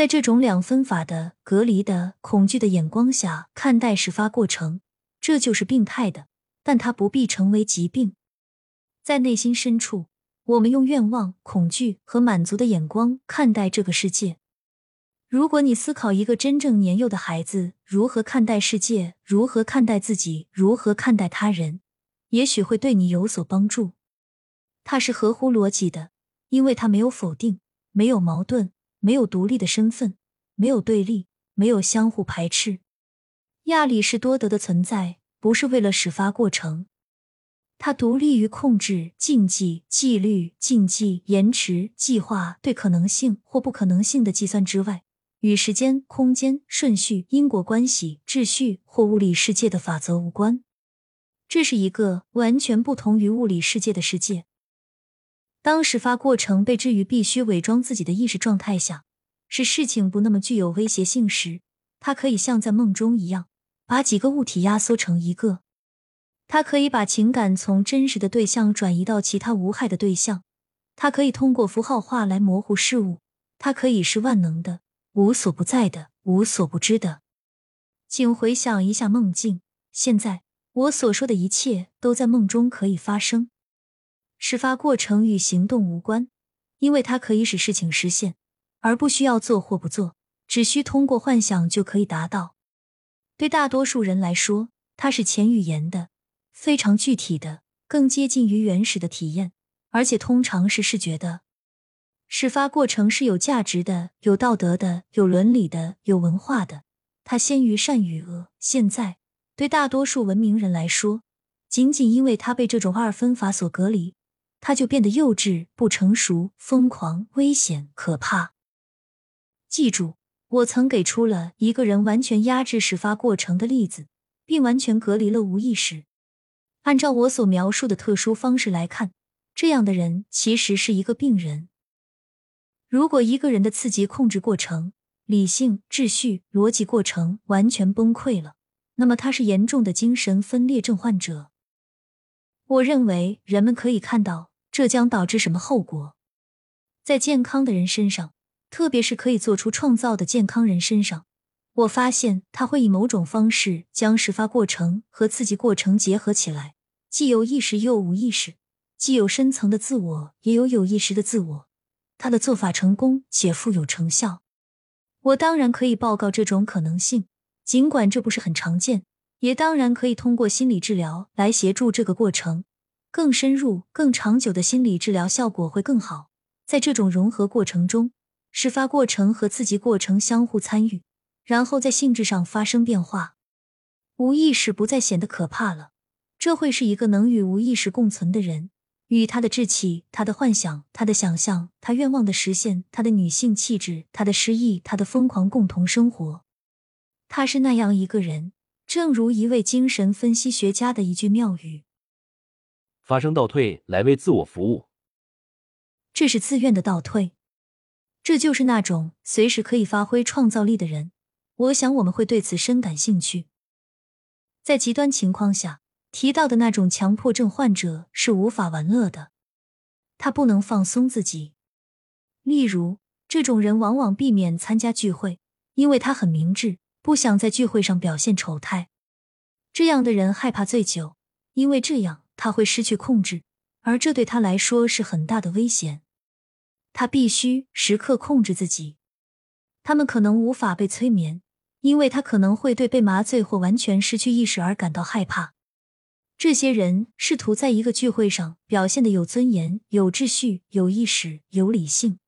在这种两分法的、隔离的、恐惧的眼光下看待始发过程，这就是病态的，但它不必成为疾病。在内心深处，我们用愿望、恐惧和满足的眼光看待这个世界。如果你思考一个真正年幼的孩子如何看待世界，如何看待自己，如何看待他人，也许会对你有所帮助。它是合乎逻辑的，因为它没有否定，没有矛盾，没有独立的身份，没有对立，没有相互排斥。亚里士多德的存在不是为了始发过程。它独立于控制、禁忌、纪律、禁忌、延迟、计划对可能性或不可能性的计算之外，与时间、空间、顺序、因果关系、秩序或物理世界的法则无关。这是一个完全不同于物理世界的世界。当始发过程被置于必须伪装自己的意识状态下，使事情不那么具有威胁性时，它可以像在梦中一样，把几个物体压缩成一个。它可以把情感从真实的对象转移到其他无害的对象，它可以通过符号化来模糊事物，它可以是万能的、无所不在的、无所不知的。请回想一下梦境，现在我所说的一切都在梦中可以发生。始发过程与行动无关，因为它可以使事情实现，而不需要做或不做，只需通过幻想就可以达到。对大多数人来说，它是前语言的。非常具体的，更接近于原始的体验，而且通常是视觉的。始发过程是有价值的、有道德的、有伦理的、有文化的。它先于善与恶。现在，对大多数文明人来说，仅仅因为它被这种二分法所隔离，他就变得幼稚、不成熟、疯狂、危险、可怕。记住，我曾给出了一个人完全压制始发过程的例子，并完全隔离了无意识。按照我所描述的特殊方式来看，这样的人其实是一个病人。如果一个人的刺激控制过程、理性、秩序、逻辑过程完全崩溃了，那么他是严重的精神分裂症患者。我认为人们可以看到这将导致什么后果，在健康的人身上，特别是可以做出创造的健康人身上。我发现他会以某种方式将事发过程和刺激过程结合起来，既有意识又无意识，既有深层的自我，也有有意识的自我。他的做法成功且富有成效。我当然可以报告这种可能性，尽管这不是很常见。也当然可以通过心理治疗来协助这个过程，更深入、更长久的心理治疗效果会更好。在这种融合过程中，始发过程和刺激过程相互参与。然后在性质上发生变化，无意识不再显得可怕了。这会是一个能与无意识共存的人，与他的志气、他的幻想、他的想象、他愿望的实现、他的女性气质、他的失意、他的疯狂共同生活。他是那样一个人，正如一位精神分析学家的一句妙语：“发生倒退来为自我服务。”这是自愿的倒退，这就是那种随时可以发挥创造力的人。我想我们会对此深感兴趣。在极端情况下提到的那种强迫症患者是无法玩乐的，他不能放松自己。例如，这种人往往避免参加聚会，因为他很明智，不想在聚会上表现丑态。这样的人害怕醉酒，因为这样他会失去控制，而这对他来说是很大的危险。他必须时刻控制自己。他们可能无法被催眠。因为他可能会对被麻醉或完全失去意识而感到害怕。这些人试图在一个聚会上表现的有尊严、有秩序、有意识、有理性。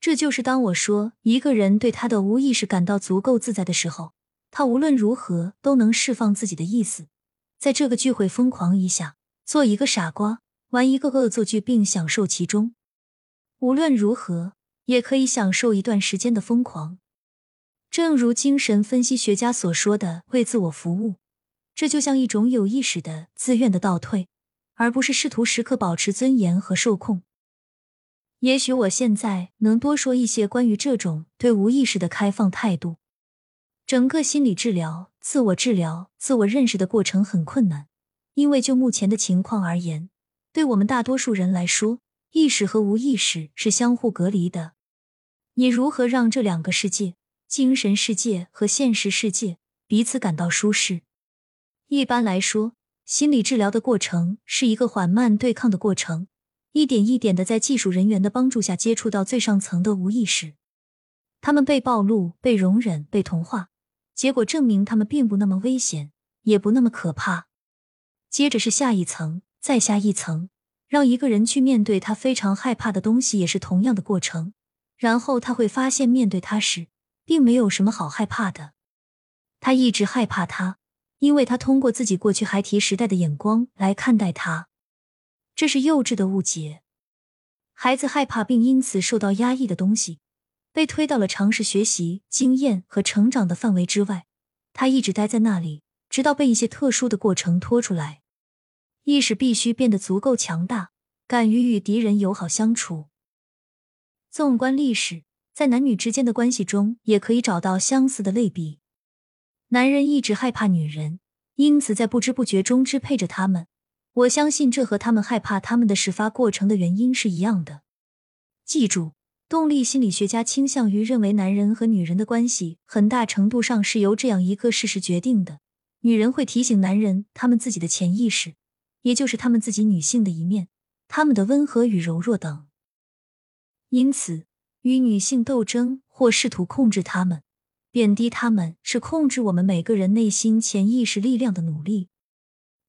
这就是当我说一个人对他的无意识感到足够自在的时候，他无论如何都能释放自己的意思，在这个聚会疯狂一下，做一个傻瓜，玩一个恶作剧，并享受其中。无论如何，也可以享受一段时间的疯狂。正如精神分析学家所说的，为自我服务，这就像一种有意识的、自愿的倒退，而不是试图时刻保持尊严和受控。也许我现在能多说一些关于这种对无意识的开放态度。整个心理治疗、自我治疗、自我认识的过程很困难，因为就目前的情况而言，对我们大多数人来说，意识和无意识是相互隔离的。你如何让这两个世界——精神世界和现实世界——彼此感到舒适？一般来说，心理治疗的过程是一个缓慢对抗的过程，一点一点的在技术人员的帮助下接触到最上层的无意识。他们被暴露、被容忍、被同化，结果证明他们并不那么危险，也不那么可怕。接着是下一层，再下一层，让一个人去面对他非常害怕的东西，也是同样的过程。然后他会发现，面对他时，并没有什么好害怕的。他一直害怕他，因为他通过自己过去孩提时代的眼光来看待他，这是幼稚的误解。孩子害怕并因此受到压抑的东西，被推到了尝试学习、经验和成长的范围之外。他一直待在那里，直到被一些特殊的过程拖出来。意识必须变得足够强大，敢于与敌人友好相处。纵观历史，在男女之间的关系中，也可以找到相似的类比。男人一直害怕女人，因此在不知不觉中支配着他们。我相信这和他们害怕他们的始发过程的原因是一样的。记住，动力心理学家倾向于认为，男人和女人的关系很大程度上是由这样一个事实决定的：女人会提醒男人他们自己的潜意识，也就是他们自己女性的一面，他们的温和与柔弱等。因此，与女性斗争或试图控制她们、贬低她们，是控制我们每个人内心潜意识力量的努力。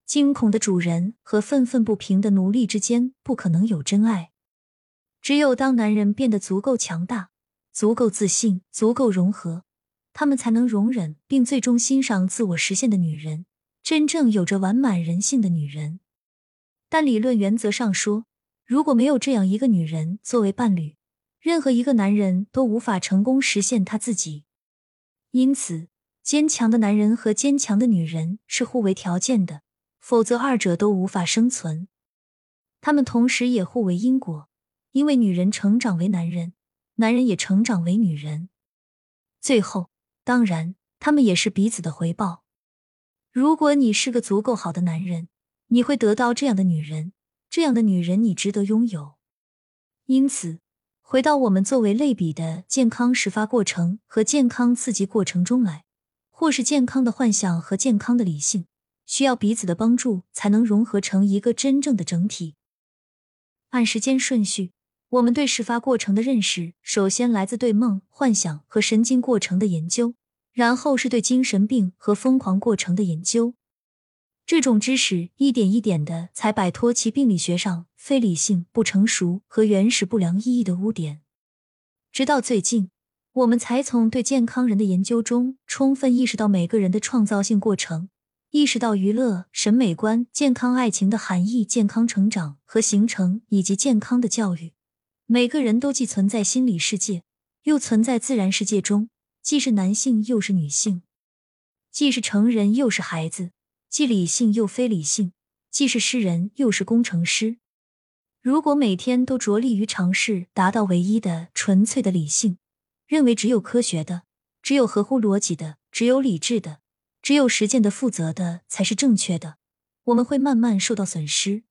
惊恐的主人和愤愤不平的奴隶之间不可能有真爱。只有当男人变得足够强大、足够自信、足够融合，他们才能容忍并最终欣赏自我实现的女人，真正有着完满人性的女人。但理论原则上说。如果没有这样一个女人作为伴侣，任何一个男人都无法成功实现他自己。因此，坚强的男人和坚强的女人是互为条件的，否则二者都无法生存。他们同时也互为因果，因为女人成长为男人，男人也成长为女人。最后，当然，他们也是彼此的回报。如果你是个足够好的男人，你会得到这样的女人。这样的女人，你值得拥有。因此，回到我们作为类比的健康始发过程和健康刺激过程中来，或是健康的幻想和健康的理性，需要彼此的帮助，才能融合成一个真正的整体。按时间顺序，我们对始发过程的认识，首先来自对梦、幻想和神经过程的研究，然后是对精神病和疯狂过程的研究。这种知识一点一点的才摆脱其病理学上非理性、不成熟和原始不良意义的污点，直到最近，我们才从对健康人的研究中充分意识到每个人的创造性过程，意识到娱乐、审美观、健康爱情的含义、健康成长和形成以及健康的教育。每个人都既存在心理世界，又存在自然世界中，既是男性又是女性，既是成人又是孩子。既理性又非理性，既是诗人又是工程师。如果每天都着力于尝试达到唯一的纯粹的理性，认为只有科学的、只有合乎逻辑的、只有理智的、只有实践的、负责的才是正确的，我们会慢慢受到损失。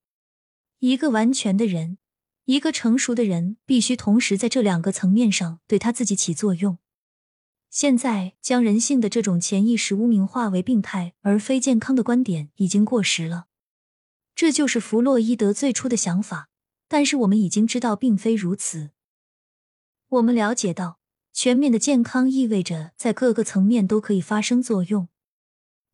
一个完全的人，一个成熟的人，必须同时在这两个层面上对他自己起作用。现在将人性的这种潜意识污名化为病态而非健康的观点已经过时了，这就是弗洛伊德最初的想法。但是我们已经知道并非如此。我们了解到，全面的健康意味着在各个层面都可以发生作用。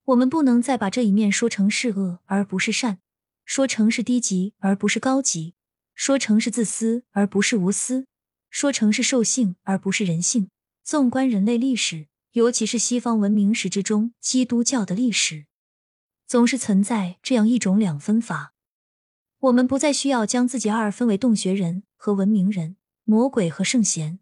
我们不能再把这一面说成是恶而不是善，说成是低级而不是高级，说成是自私而不是无私，说成是兽性而不是人性。纵观人类历史，尤其是西方文明史之中，基督教的历史，总是存在这样一种两分法。我们不再需要将自己二分为洞穴人和文明人、魔鬼和圣贤。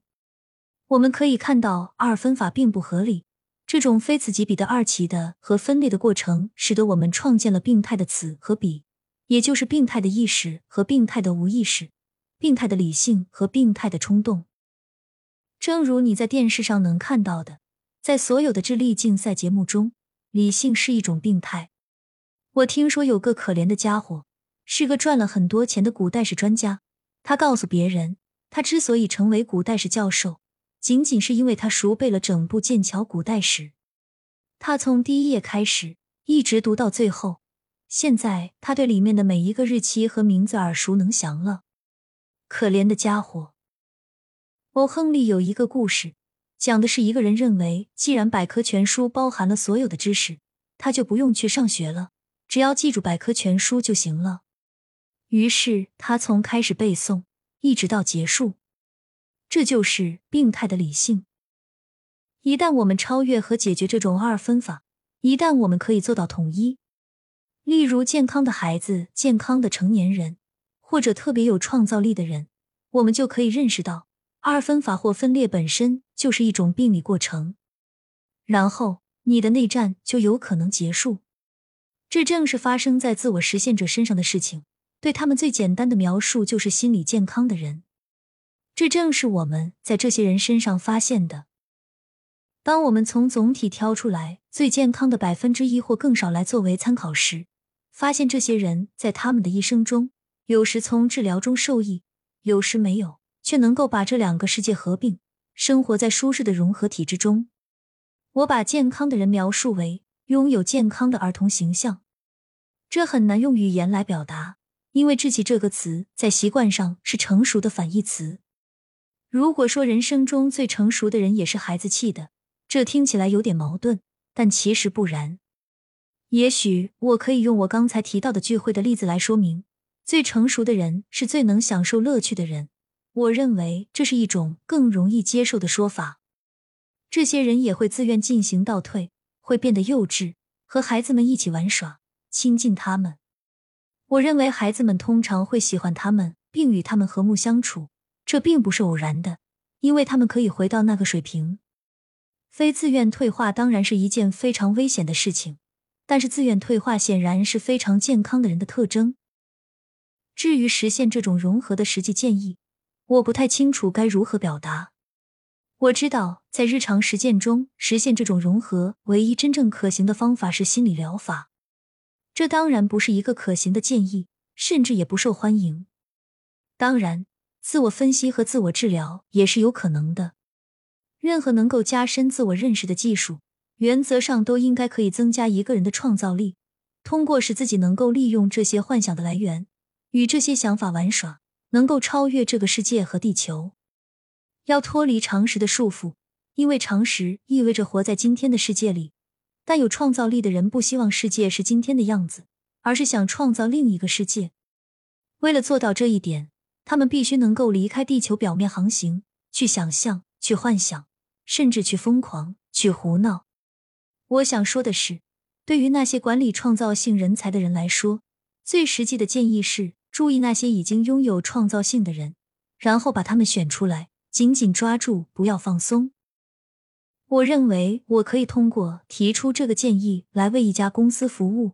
我们可以看到，二分法并不合理。这种非此即彼的二奇的和分裂的过程，使得我们创建了病态的此和彼，也就是病态的意识和病态的无意识，病态的理性和病态的冲动。正如你在电视上能看到的，在所有的智力竞赛节目中，理性是一种病态。我听说有个可怜的家伙，是个赚了很多钱的古代史专家。他告诉别人，他之所以成为古代史教授，仅仅是因为他熟背了整部剑桥古代史。他从第一页开始，一直读到最后。现在他对里面的每一个日期和名字耳熟能详了。可怜的家伙！欧亨利有一个故事，讲的是一个人认为，既然百科全书包含了所有的知识，他就不用去上学了，只要记住百科全书就行了。于是他从开始背诵一直到结束。这就是病态的理性。一旦我们超越和解决这种二分法，一旦我们可以做到统一，例如健康的孩子、健康的成年人，或者特别有创造力的人，我们就可以认识到二分法或分裂本身就是一种病理过程。然后你的内战就有可能结束。这正是发生在自我实现者身上的事情。对他们最简单的描述就是心理健康的人。这正是我们在这些人身上发现的。当我们从总体挑出来最健康的百分之一或更少来作为参考时，发现这些人在他们的一生中，有时从治疗中受益，有时没有，却能够把这两个世界合并，生活在舒适的融合体之中。我把健康的人描述为拥有健康的儿童形象，这很难用语言来表达，因为“稚气”这个词在习惯上是成熟的反义词。如果说人生中最成熟的人也是孩子气的，这听起来有点矛盾，但其实不然。也许我可以用我刚才提到的聚会的例子来说明：最成熟的人是最能享受乐趣的人。我认为这是一种更容易接受的说法。这些人也会自愿进行倒退，会变得幼稚，和孩子们一起玩耍，亲近他们。我认为孩子们通常会喜欢他们，并与他们和睦相处。这并不是偶然的，因为他们可以回到那个水平。非自愿退化当然是一件非常危险的事情，但是自愿退化显然是非常健康的人的特征。至于实现这种融合的实际建议，我不太清楚该如何表达。我知道，在日常实践中实现这种融合，唯一真正可行的方法是心理疗法。这当然不是一个可行的建议，甚至也不受欢迎。当然。自我分析和自我治疗也是有可能的。任何能够加深自我认识的技术，原则上都应该可以增加一个人的创造力。通过使自己能够利用这些幻想的来源，与这些想法玩耍，能够超越这个世界和地球。要脱离常识的束缚，因为常识意味着活在今天的世界里。但有创造力的人不希望世界是今天的样子，而是想创造另一个世界。为了做到这一点。他们必须能够离开地球表面航行，去想象，去幻想，甚至去疯狂，去胡闹。我想说的是，对于那些管理创造性人才的人来说，最实际的建议是注意那些已经拥有创造性的人，然后把他们选出来，紧紧抓住，不要放松。我认为我可以通过提出这个建议来为一家公司服务。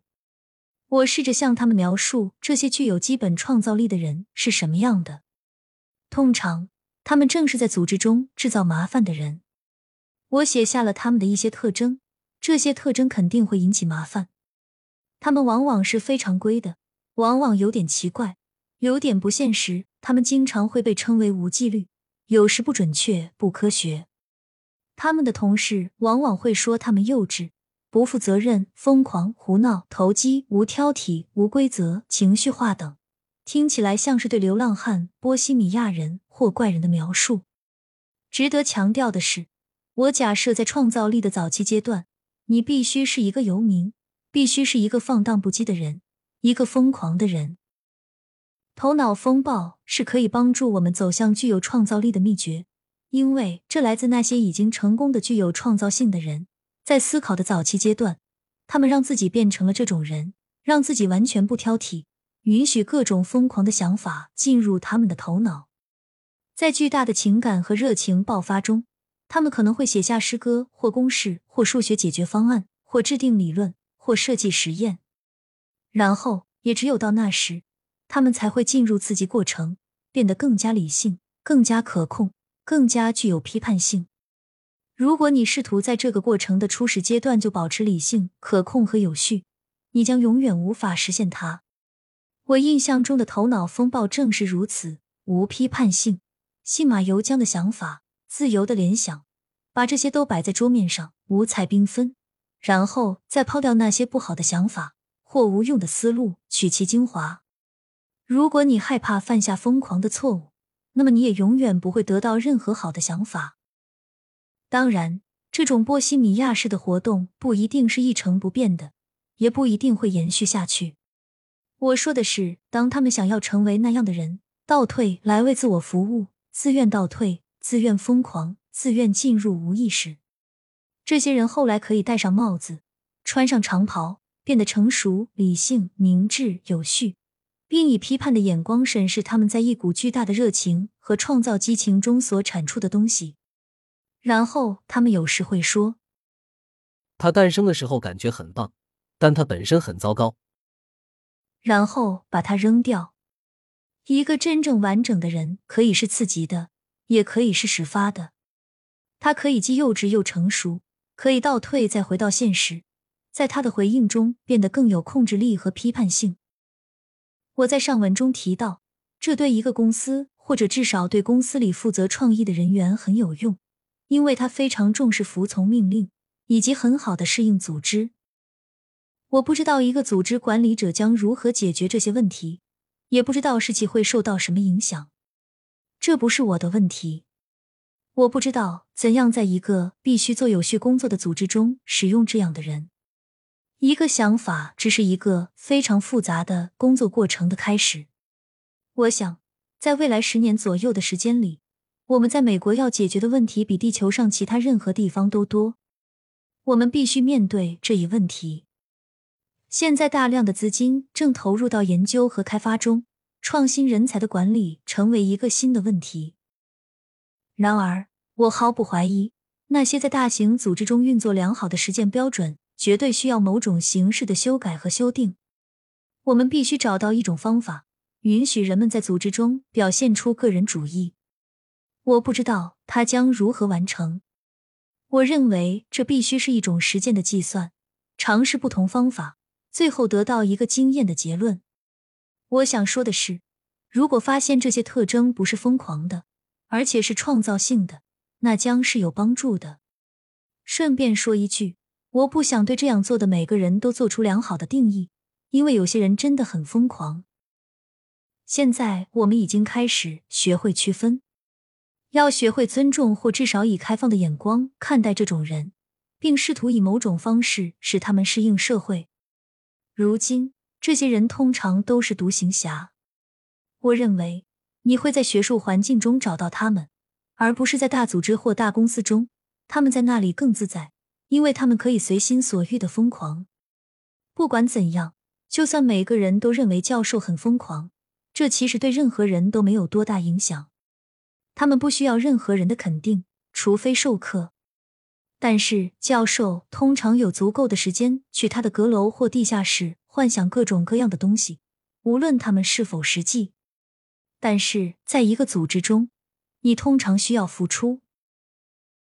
我试着向他们描述这些具有基本创造力的人是什么样的。通常，他们正是在组织中制造麻烦的人。我写下了他们的一些特征，这些特征肯定会引起麻烦。他们往往是非常规的，往往有点奇怪，有点不现实。他们经常会被称为无纪律，有时不准确、不科学。他们的同事往往会说他们幼稚。不负责任、疯狂、胡闹、投机、无挑剔、无规则、情绪化等，听起来像是对流浪汉、波西米亚人或怪人的描述。值得强调的是，我假设在创造力的早期阶段，你必须是一个游民，必须是一个放荡不羁的人，一个疯狂的人。头脑风暴是可以帮助我们走向具有创造力的秘诀，因为这来自那些已经成功的具有创造性的人。在思考的早期阶段，他们让自己变成了这种人，让自己完全不挑剔，允许各种疯狂的想法进入他们的头脑。在巨大的情感和热情爆发中，他们可能会写下诗歌或公式或数学解决方案或制定理论或设计实验。然后，也只有到那时，他们才会进入刺激过程，变得更加理性、更加可控、更加具有批判性。如果你试图在这个过程的初始阶段就保持理性、可控和有序，你将永远无法实现它。我印象中的头脑风暴正是如此：无批判性、信马由缰的想法，自由的联想，把这些都摆在桌面上，五彩缤纷，然后再抛掉那些不好的想法或无用的思路，取其精华。如果你害怕犯下疯狂的错误，那么你也永远不会得到任何好的想法。当然，这种波西米亚式的活动不一定是一成不变的，也不一定会延续下去。我说的是，当他们想要成为那样的人，倒退来为自我服务，自愿倒退，自愿疯狂，自愿进入无意识。这些人后来可以戴上帽子，穿上长袍，变得成熟、理性、明智、有序。并以批判的眼光审视他们在一股巨大的热情和创造激情中所产出的东西，然后他们有时会说：“他诞生的时候感觉很棒，但他本身很糟糕。”然后把它扔掉。一个真正完整的人可以是刺激的，也可以是始发的。他可以既幼稚又成熟，可以倒退再回到现实，在他的回应中变得更有控制力和批判性。我在上文中提到，这对一个公司或者至少对公司里负责创意的人员很有用，因为他非常重视服从命令以及很好的适应组织。我不知道一个组织管理者将如何解决这些问题，也不知道士气会受到什么影响。这不是我的问题。我不知道怎样在一个必须做有序工作的组织中使用这样的人。一个想法只是一个非常复杂的工作过程的开始。我想，在未来十年左右的时间里，我们在美国要解决的问题比地球上其他任何地方都多。我们必须面对这一问题。现在，大量的资金正投入到研究和开发中，创新人才的管理成为一个新的问题。然而，我毫不怀疑，那些在大型组织中运作良好的实践标准。绝对需要某种形式的修改和修订。我们必须找到一种方法，允许人们在组织中表现出个人主义。我不知道它将如何完成。我认为这必须是一种实践的计算，尝试不同方法，最后得到一个经验的结论。我想说的是，如果发现这些特征不是疯狂的，而且是创造性的，那将是有帮助的。顺便说一句。我不想对这样做的每个人都做出良好的定义，因为有些人真的很疯狂。现在我们已经开始学会区分，要学会尊重或至少以开放的眼光看待这种人，并试图以某种方式使他们适应社会。如今，这些人通常都是独行侠。我认为你会在学术环境中找到他们，而不是在大组织或大公司中。他们在那里更自在。因为他们可以随心所欲的疯狂。不管怎样，就算每个人都认为教授很疯狂，这其实对任何人都没有多大影响。他们不需要任何人的肯定，除非授课。但是教授通常有足够的时间去他的阁楼或地下室幻想各种各样的东西，无论他们是否实际。但是在一个组织中，你通常需要付出。